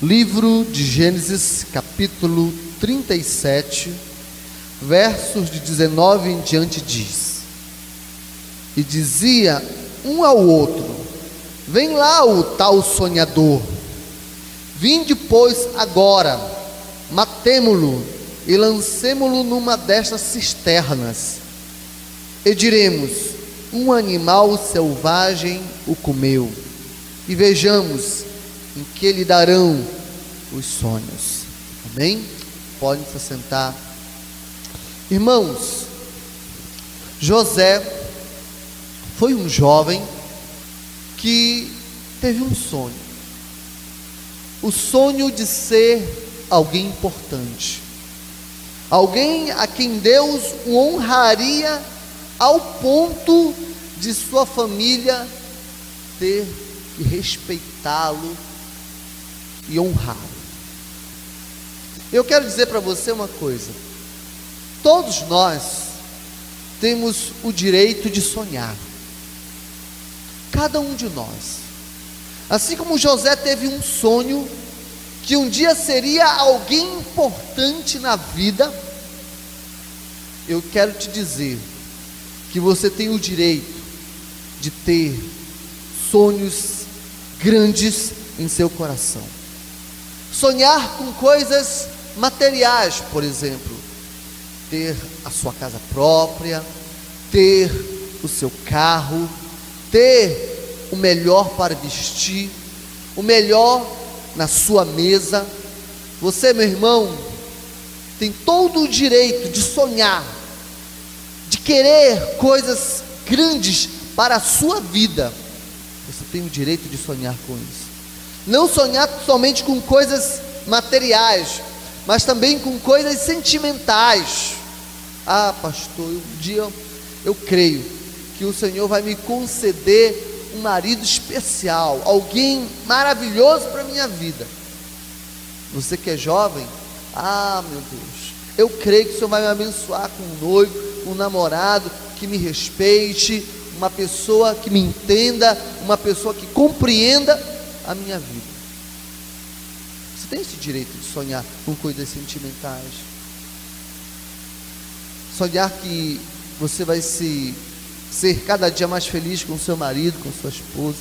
Livro de Gênesis, capítulo 37, versos de 19 em diante diz: E dizia um ao outro: Vem lá o tal sonhador. Vinde, pois, agora, matemo-lo e lancemo-lo numa destas cisternas. E diremos: Um animal selvagem o comeu. E vejamos em que lhe darão os sonhos. Amém? Podem se sentar. Irmãos, José foi um jovem que teve um sonho. O sonho de ser alguém importante. Alguém a quem Deus o honraria ao ponto de sua família ter que respeitá-lo e honrá-lo. Eu quero dizer para você uma coisa: todos nós temos o direito de sonhar, cada um de nós. Assim como José teve um sonho que um dia seria alguém importante na vida, eu quero te dizer que você tem o direito de ter sonhos grandes em seu coração. Sonhar com coisas materiais, por exemplo, ter a sua casa própria, ter o seu carro, ter o melhor para vestir, o melhor na sua mesa. Você, meu irmão, tem todo o direito de sonhar, de querer coisas grandes para a sua vida. Você tem o direito de sonhar com isso. Não sonhar somente com coisas materiais, mas também com coisas sentimentais. Ah, pastor, um dia eu creio que o Senhor vai me conceder um marido especial, alguém maravilhoso para minha vida. Você que é jovem, ah, meu Deus, eu creio que o Senhor vai me abençoar com um noivo, um namorado que me respeite, uma pessoa que me entenda, uma pessoa que compreenda a minha vida. Tem esse direito de sonhar com coisas sentimentais. Sonhar que você vai se ser cada dia mais feliz com seu marido, com sua esposa.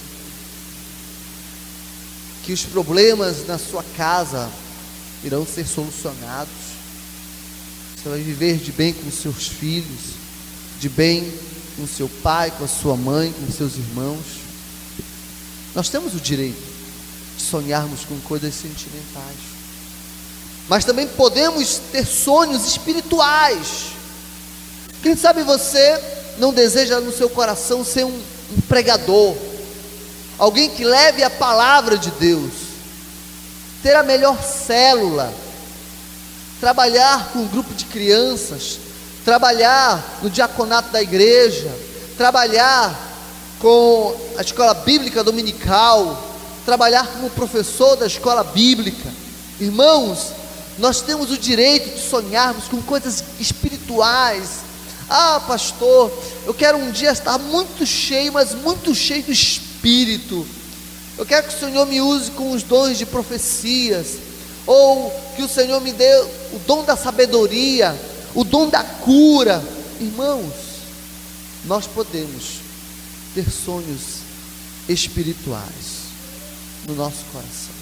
Que os problemas na sua casa irão ser solucionados. Você vai viver de bem com seus filhos, de bem com seu pai, com a sua mãe, com seus irmãos. Nós temos o direito sonharmos com coisas sentimentais. Mas também podemos ter sonhos espirituais. Quem sabe você não deseja no seu coração ser um, um pregador, alguém que leve a palavra de Deus, ter a melhor célula, trabalhar com um grupo de crianças, trabalhar no diaconato da igreja, trabalhar com a escola bíblica dominical, trabalhar como professor da escola bíblica. Irmãos, nós temos o direito de sonharmos com coisas espirituais. Ah, pastor, eu quero um dia estar muito cheio, mas muito cheio do espírito. Eu quero que o Senhor me use com os dons de profecias, ou que o Senhor me dê o dom da sabedoria, o dom da cura. Irmãos, nós podemos ter sonhos espirituais no nosso coração.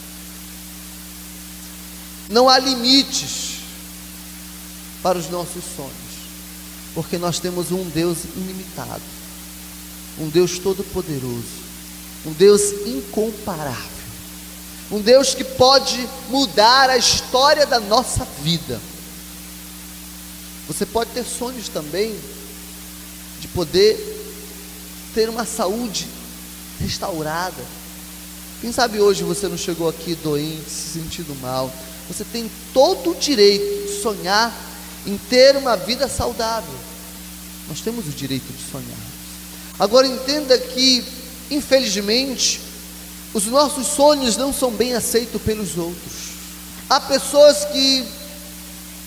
Não há limites para os nossos sonhos, porque nós temos um Deus ilimitado, um Deus todo-poderoso, um Deus incomparável, um Deus que pode mudar a história da nossa vida. Você pode ter sonhos também de poder ter uma saúde restaurada quem sabe hoje você não chegou aqui doente, se sentindo mal. Você tem todo o direito de sonhar em ter uma vida saudável. Nós temos o direito de sonhar. Agora entenda que, infelizmente, os nossos sonhos não são bem aceitos pelos outros. Há pessoas que,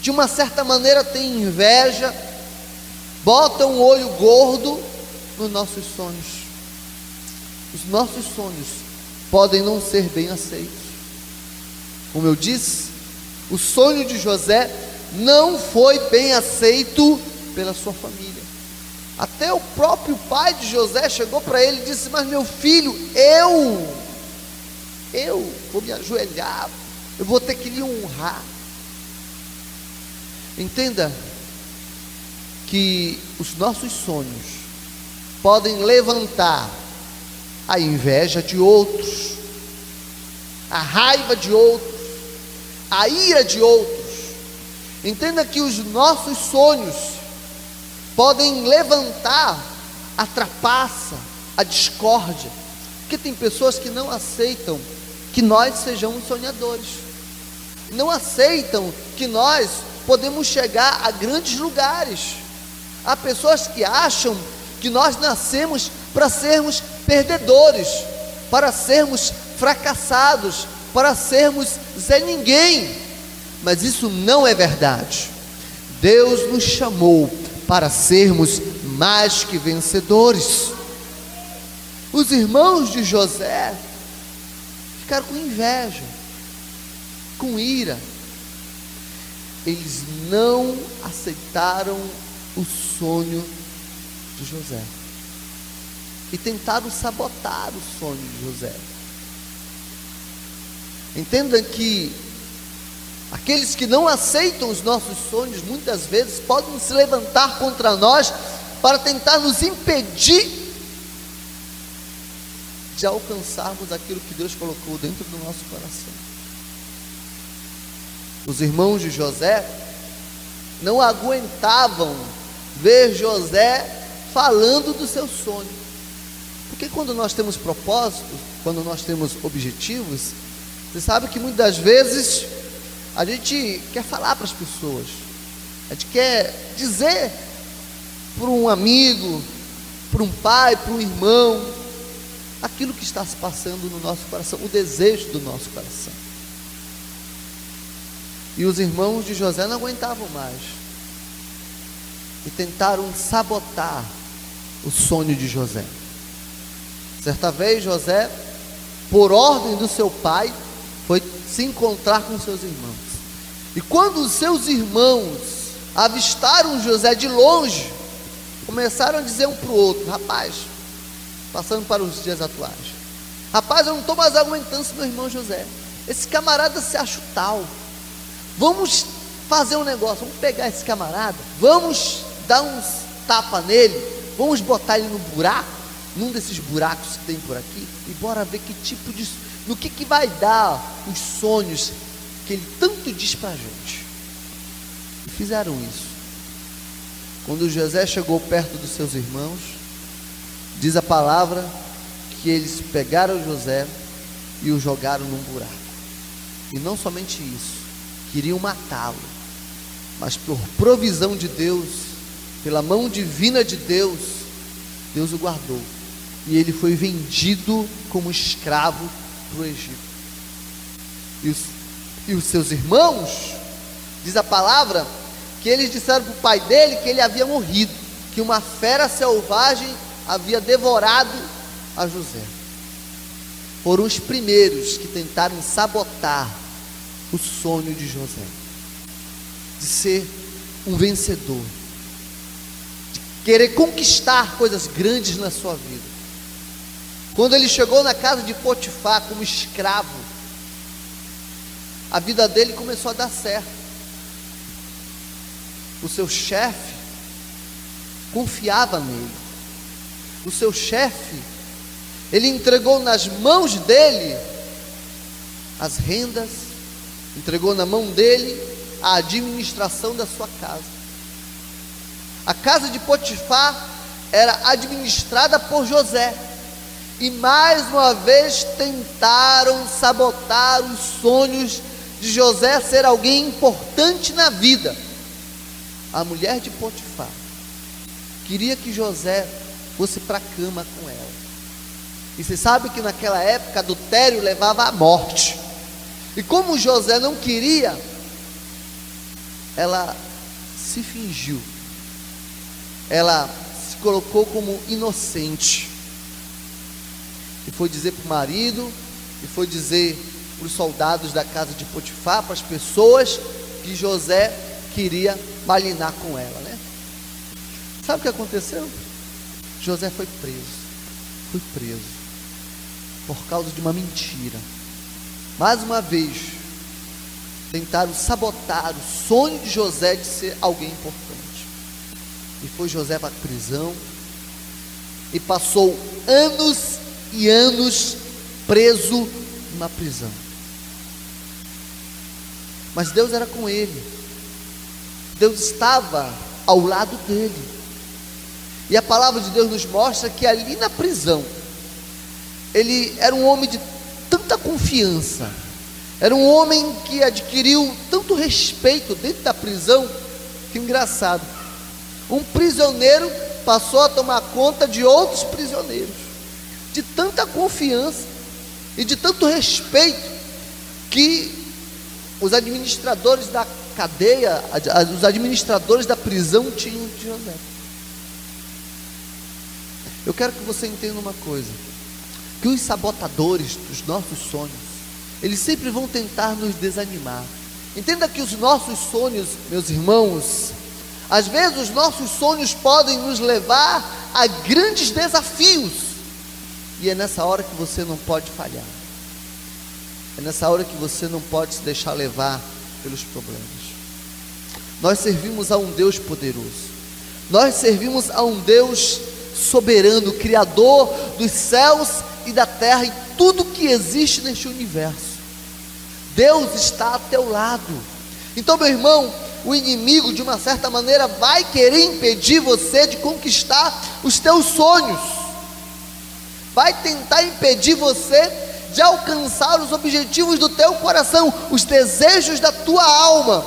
de uma certa maneira, têm inveja, botam o olho gordo nos nossos sonhos. Os nossos sonhos podem não ser bem aceitos. Como eu disse, o sonho de José não foi bem aceito pela sua família. Até o próprio pai de José chegou para ele e disse: Mas meu filho, eu, eu vou me ajoelhar, eu vou ter que lhe honrar. Entenda que os nossos sonhos podem levantar a inveja de outros, a raiva de outros, a ira de outros. Entenda que os nossos sonhos podem levantar a trapaça, a discórdia, porque tem pessoas que não aceitam que nós sejamos sonhadores, não aceitam que nós podemos chegar a grandes lugares. Há pessoas que acham que nós nascemos para sermos perdedores, para sermos fracassados, para sermos Zé Ninguém. Mas isso não é verdade. Deus nos chamou para sermos mais que vencedores. Os irmãos de José ficaram com inveja, com ira. Eles não aceitaram o sonho de José. E tentaram sabotar o sonho de José. Entenda que aqueles que não aceitam os nossos sonhos, muitas vezes podem se levantar contra nós para tentar nos impedir de alcançarmos aquilo que Deus colocou dentro do nosso coração. Os irmãos de José não aguentavam ver José falando do seu sonho. Porque quando nós temos propósitos, quando nós temos objetivos, você sabe que muitas vezes a gente quer falar para as pessoas, a gente quer dizer para um amigo, para um pai, para um irmão, aquilo que está se passando no nosso coração, o desejo do nosso coração. E os irmãos de José não aguentavam mais e tentaram sabotar o sonho de José. Certa vez, José, por ordem do seu pai, foi se encontrar com seus irmãos. E quando os seus irmãos avistaram José de longe, começaram a dizer um para o outro: Rapaz, passando para os dias atuais, rapaz, eu não estou mais aguentando esse meu irmão José. Esse camarada se acha tal. Vamos fazer um negócio, vamos pegar esse camarada, vamos dar uns tapa nele Vamos botar ele no buraco, num desses buracos que tem por aqui, e bora ver que tipo de. no que, que vai dar os sonhos que ele tanto diz para a gente. E fizeram isso. Quando José chegou perto dos seus irmãos, diz a palavra que eles pegaram José e o jogaram num buraco. E não somente isso, queriam matá-lo, mas por provisão de Deus, pela mão divina de Deus, Deus o guardou. E ele foi vendido como escravo para o Egito. E os, e os seus irmãos, diz a palavra, que eles disseram para o pai dele que ele havia morrido, que uma fera selvagem havia devorado a José. Foram os primeiros que tentaram sabotar o sonho de José, de ser um vencedor querer conquistar coisas grandes na sua vida. Quando ele chegou na casa de Potifar como escravo, a vida dele começou a dar certo. O seu chefe confiava nele. O seu chefe, ele entregou nas mãos dele as rendas, entregou na mão dele a administração da sua casa. A casa de Potifar era administrada por José. E mais uma vez tentaram sabotar os sonhos de José ser alguém importante na vida. A mulher de Potifar queria que José fosse para a cama com ela. E você sabe que naquela época adultério levava à morte. E como José não queria, ela se fingiu ela se colocou como inocente. E foi dizer para o marido, e foi dizer para os soldados da casa de Potifar, para as pessoas que José queria malinar com ela, né? Sabe o que aconteceu? José foi preso. Foi preso por causa de uma mentira. Mais uma vez, tentaram sabotar o sonho de José de ser alguém importante. E foi José para a prisão e passou anos e anos preso numa prisão. Mas Deus era com ele. Deus estava ao lado dele. E a palavra de Deus nos mostra que ali na prisão, ele era um homem de tanta confiança, era um homem que adquiriu tanto respeito dentro da prisão, que engraçado, um prisioneiro passou a tomar conta de outros prisioneiros, de tanta confiança e de tanto respeito que os administradores da cadeia, os administradores da prisão tinham de José. Eu quero que você entenda uma coisa: que os sabotadores dos nossos sonhos, eles sempre vão tentar nos desanimar. Entenda que os nossos sonhos, meus irmãos, às vezes os nossos sonhos podem nos levar a grandes desafios, e é nessa hora que você não pode falhar. É nessa hora que você não pode se deixar levar pelos problemas. Nós servimos a um Deus poderoso. Nós servimos a um Deus soberano, criador dos céus e da terra e tudo que existe neste universo. Deus está a teu lado. Então, meu irmão, o inimigo, de uma certa maneira, vai querer impedir você de conquistar os teus sonhos, vai tentar impedir você de alcançar os objetivos do teu coração, os desejos da tua alma.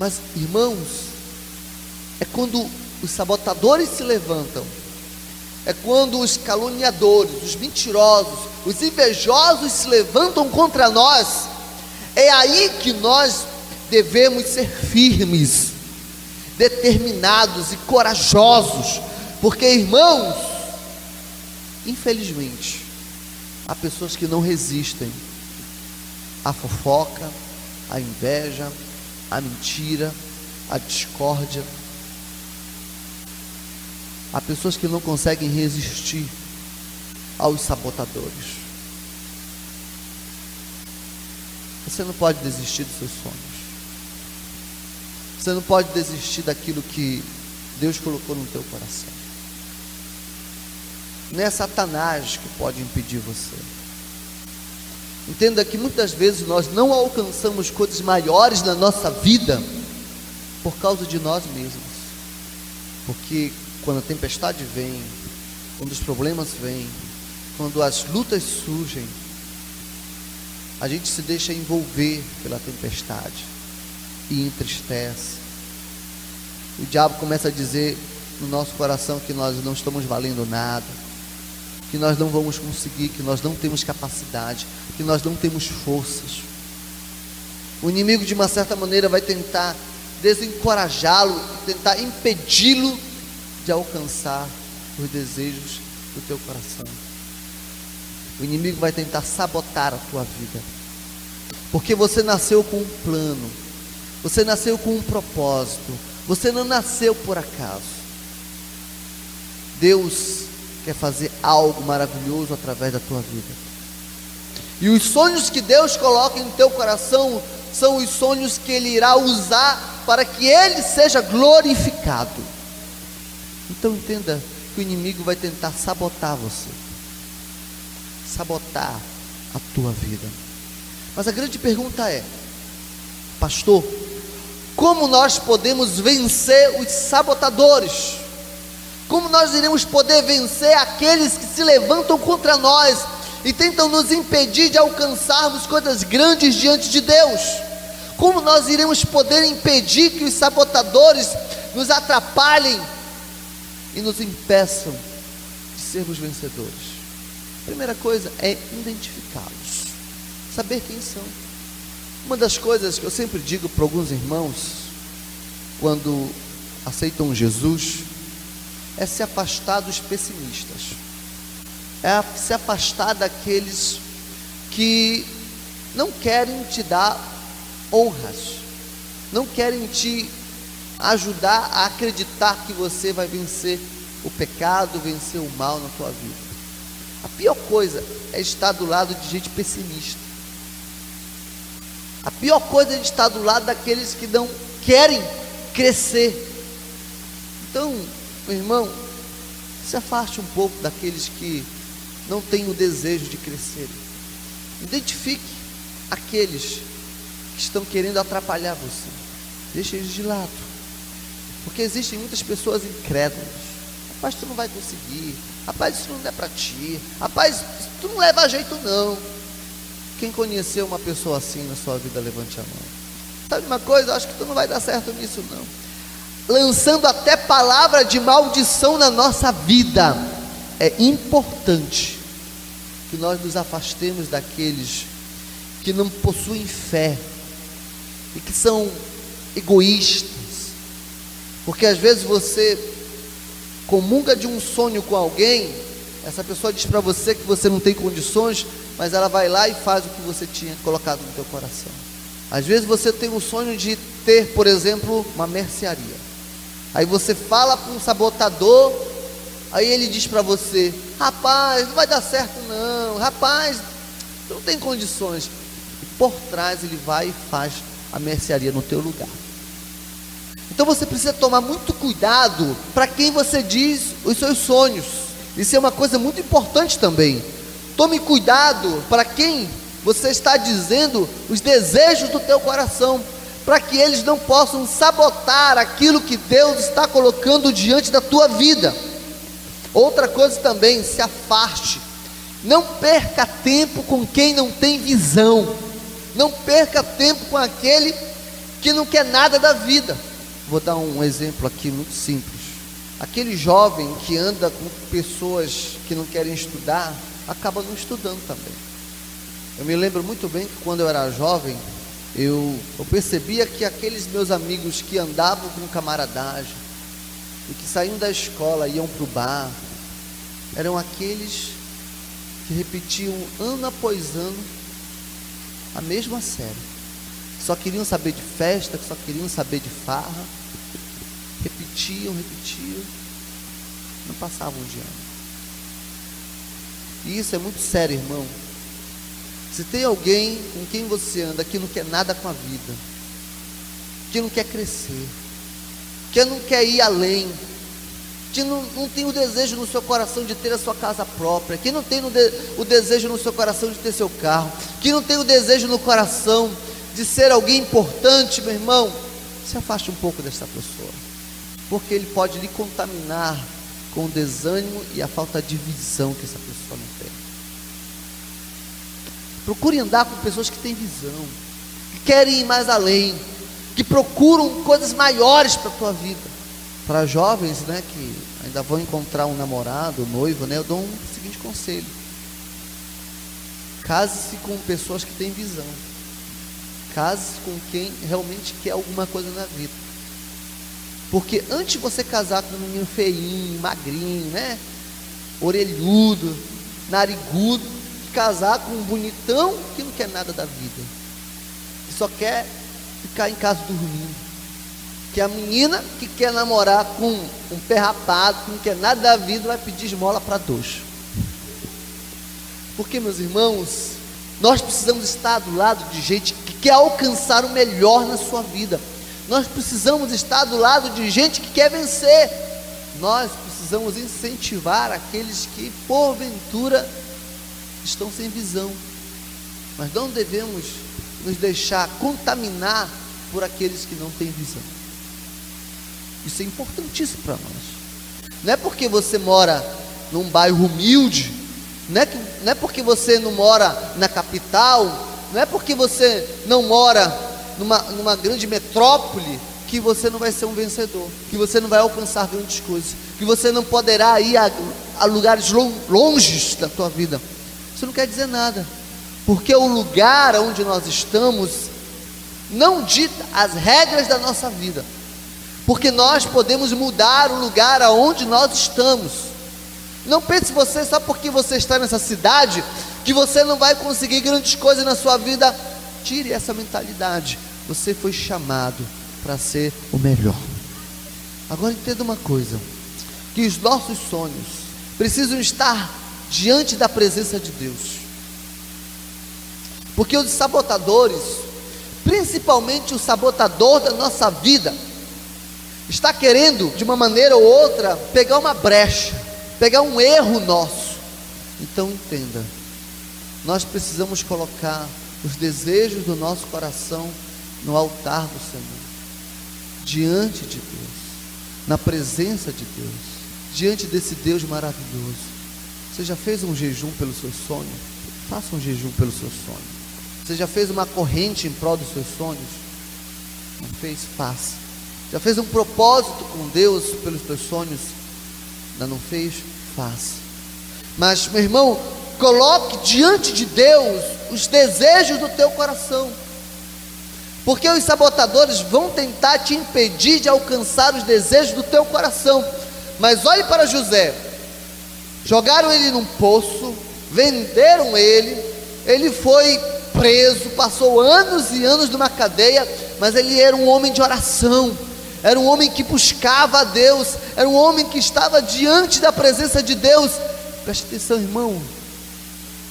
Mas, irmãos, é quando os sabotadores se levantam, é quando os caluniadores, os mentirosos, os invejosos se levantam contra nós, é aí que nós devemos ser firmes, determinados e corajosos, porque, irmãos, infelizmente, Há pessoas que não resistem à fofoca, à inveja, à mentira, à discórdia. Há pessoas que não conseguem resistir aos sabotadores. Você não pode desistir dos seus sonhos. Você não pode desistir daquilo que Deus colocou no teu coração. Não é Satanás que pode impedir você. Entenda que muitas vezes nós não alcançamos coisas maiores na nossa vida por causa de nós mesmos. Porque quando a tempestade vem, quando os problemas vêm, quando as lutas surgem, a gente se deixa envolver pela tempestade e entristece. O diabo começa a dizer no nosso coração que nós não estamos valendo nada que nós não vamos conseguir, que nós não temos capacidade, que nós não temos forças. O inimigo, de uma certa maneira, vai tentar desencorajá-lo, tentar impedi-lo de alcançar os desejos do teu coração. O inimigo vai tentar sabotar a tua vida, porque você nasceu com um plano, você nasceu com um propósito, você não nasceu por acaso. Deus quer fazer algo maravilhoso através da tua vida. E os sonhos que Deus coloca no teu coração são os sonhos que Ele irá usar para que Ele seja glorificado. Então entenda que o inimigo vai tentar sabotar você, sabotar a tua vida. Mas a grande pergunta é, pastor, como nós podemos vencer os sabotadores? Como nós iremos poder vencer aqueles que se levantam contra nós e tentam nos impedir de alcançarmos coisas grandes diante de Deus? Como nós iremos poder impedir que os sabotadores nos atrapalhem e nos impeçam de sermos vencedores? Primeira coisa é identificá-los, saber quem são. Uma das coisas que eu sempre digo para alguns irmãos, quando aceitam Jesus, é se afastar dos pessimistas, é se afastar daqueles que não querem te dar honras, não querem te ajudar a acreditar que você vai vencer o pecado, vencer o mal na tua vida. A pior coisa é estar do lado de gente pessimista. A pior coisa é estar do lado daqueles que não querem crescer. Meu irmão, se afaste um pouco daqueles que não têm o desejo de crescer. Identifique aqueles que estão querendo atrapalhar você. Deixe eles de lado. Porque existem muitas pessoas incrédulas. Rapaz, tu não vai conseguir. Rapaz, isso não é para ti. Rapaz, tu não leva jeito não. Quem conheceu uma pessoa assim na sua vida, levante a mão. Sabe uma coisa? Eu acho que tu não vai dar certo nisso não. Lançando até palavra de maldição na nossa vida. É importante que nós nos afastemos daqueles que não possuem fé e que são egoístas. Porque às vezes você comunga de um sonho com alguém, essa pessoa diz para você que você não tem condições, mas ela vai lá e faz o que você tinha colocado no teu coração. Às vezes você tem o sonho de ter, por exemplo, uma mercearia. Aí você fala para um sabotador, aí ele diz para você: rapaz, não vai dar certo não, rapaz, não tem condições. E por trás ele vai e faz a mercearia no teu lugar. Então você precisa tomar muito cuidado para quem você diz os seus sonhos. Isso é uma coisa muito importante também. Tome cuidado para quem você está dizendo os desejos do teu coração, para que eles não possam sabotar aquilo que Deus está colocando diante da tua vida. Outra coisa também, se afaste. Não perca tempo com quem não tem visão. Não perca tempo com aquele que não quer nada da vida. Vou dar um exemplo aqui muito simples. Aquele jovem que anda com pessoas que não querem estudar, acaba não estudando também. Eu me lembro muito bem que quando eu era jovem, eu, eu percebia que aqueles meus amigos que andavam com camaradagem e que saíam da escola, iam para o bar, eram aqueles que repetiam ano após ano a mesma série. Só queriam saber de festa, só queriam saber de farra. Repetiam, repetiam. Não passavam de ano. E isso é muito sério, irmão. Se tem alguém com quem você anda que não quer nada com a vida, que não quer crescer, que não quer ir além, que não, não tem o desejo no seu coração de ter a sua casa própria, que não tem de, o desejo no seu coração de ter seu carro, que não tem o desejo no coração de ser alguém importante, meu irmão, se afaste um pouco dessa pessoa, porque ele pode lhe contaminar com o desânimo e a falta de visão que essa pessoa não tem. Procure andar com pessoas que têm visão, que querem ir mais além, que procuram coisas maiores para a tua vida. Para jovens, né, que ainda vão encontrar um namorado, um noivo, né, eu dou um seguinte conselho: case-se com pessoas que têm visão. Case-se com quem realmente quer alguma coisa na vida. Porque antes de você casar com um menino feinho, magrinho, né? Orelhudo, narigudo, casar com um bonitão que não quer nada da vida. Que só quer ficar em casa dormindo. Que a menina que quer namorar com um pé rapado, que não quer nada da vida, vai pedir esmola para dois. Porque, meus irmãos, nós precisamos estar do lado de gente que quer alcançar o melhor na sua vida. Nós precisamos estar do lado de gente que quer vencer. Nós precisamos incentivar aqueles que, porventura, estão sem visão. Mas não devemos nos deixar contaminar por aqueles que não têm visão. Isso é importantíssimo para nós. Não é porque você mora num bairro humilde, não é, que, não é porque você não mora na capital, não é porque você não mora numa, numa grande metrópole que você não vai ser um vencedor, que você não vai alcançar grandes coisas, que você não poderá ir a, a lugares longes da tua vida. Isso não quer dizer nada, porque o lugar onde nós estamos não dita as regras da nossa vida, porque nós podemos mudar o lugar aonde nós estamos. Não pense você só porque você está nessa cidade, que você não vai conseguir grandes coisas na sua vida. Tire essa mentalidade. Você foi chamado para ser o melhor. Agora entenda uma coisa: que os nossos sonhos precisam estar diante da presença de Deus. Porque os sabotadores, principalmente o sabotador da nossa vida, está querendo, de uma maneira ou outra, pegar uma brecha, pegar um erro nosso. Então entenda, nós precisamos colocar os desejos do nosso coração no altar do Senhor, diante de Deus, na presença de Deus, diante desse Deus maravilhoso. Você já fez um jejum pelo seu sonho? Faça um jejum pelo seu sonho. Você já fez uma corrente em prol dos seus sonhos? Não fez? Faça. Já fez um propósito com Deus pelos teus sonhos? Ainda não fez? Faça. Mas, meu irmão, coloque diante de Deus os desejos do teu coração. Porque os sabotadores vão tentar te impedir de alcançar os desejos do teu coração. Mas olhe para José. Jogaram ele num poço, venderam ele, ele foi preso, passou anos e anos numa cadeia, mas ele era um homem de oração, era um homem que buscava a Deus, era um homem que estava diante da presença de Deus. Preste atenção, irmão.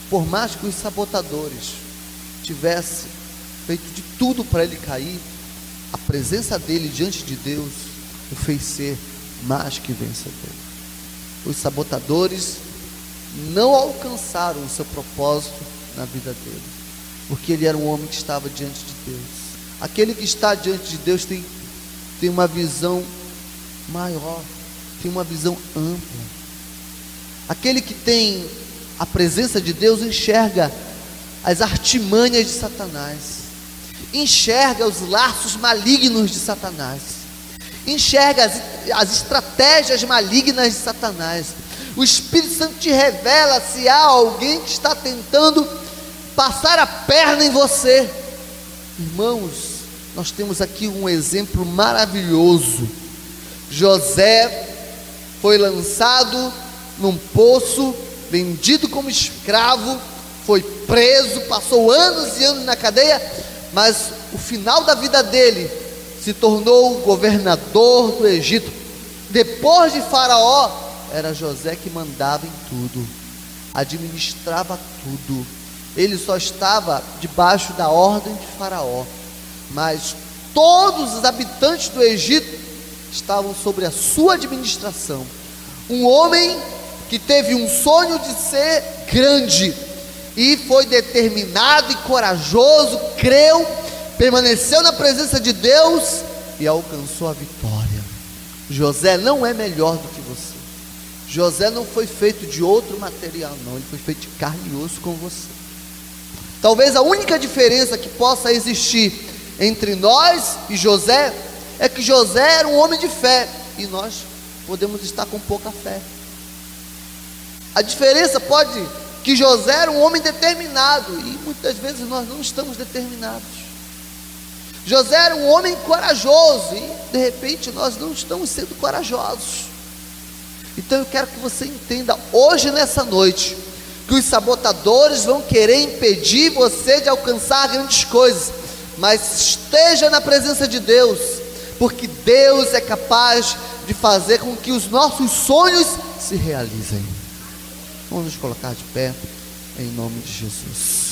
Por mais que os sabotadores tivessem feito de tudo para ele cair, a presença dele diante de Deus o fez ser mais que vencedor. Os sabotadores não alcançaram o seu propósito na vida dele porque ele era um homem que estava diante de Deus. Aquele que está diante de Deus tem, tem uma visão maior, tem uma visão ampla. Aquele que tem a presença de Deus enxerga as artimanhas de Satanás, enxerga os laços malignos de Satanás, enxerga as, as estratégias malignas de Satanás. O Espírito Santo te revela se há alguém que está tentando passar a perna em você. Irmãos, nós temos aqui um exemplo maravilhoso. José foi lançado num poço, vendido como escravo, foi preso, passou anos e anos na cadeia, mas o final da vida dele se tornou governador do Egito. Depois de Faraó, era José que mandava em tudo, administrava tudo ele só estava debaixo da ordem de Faraó, mas todos os habitantes do Egito estavam sobre a sua administração. Um homem que teve um sonho de ser grande e foi determinado e corajoso, creu, permaneceu na presença de Deus e alcançou a vitória. José não é melhor do que você. José não foi feito de outro material, não, ele foi feito de carne e osso com você. Talvez a única diferença que possa existir entre nós e José é que José era um homem de fé e nós podemos estar com pouca fé. A diferença pode que José era um homem determinado e muitas vezes nós não estamos determinados. José era um homem corajoso e de repente nós não estamos sendo corajosos. Então eu quero que você entenda hoje nessa noite que os sabotadores vão querer impedir você de alcançar grandes coisas, mas esteja na presença de Deus, porque Deus é capaz de fazer com que os nossos sonhos se realizem. Vamos nos colocar de pé em nome de Jesus.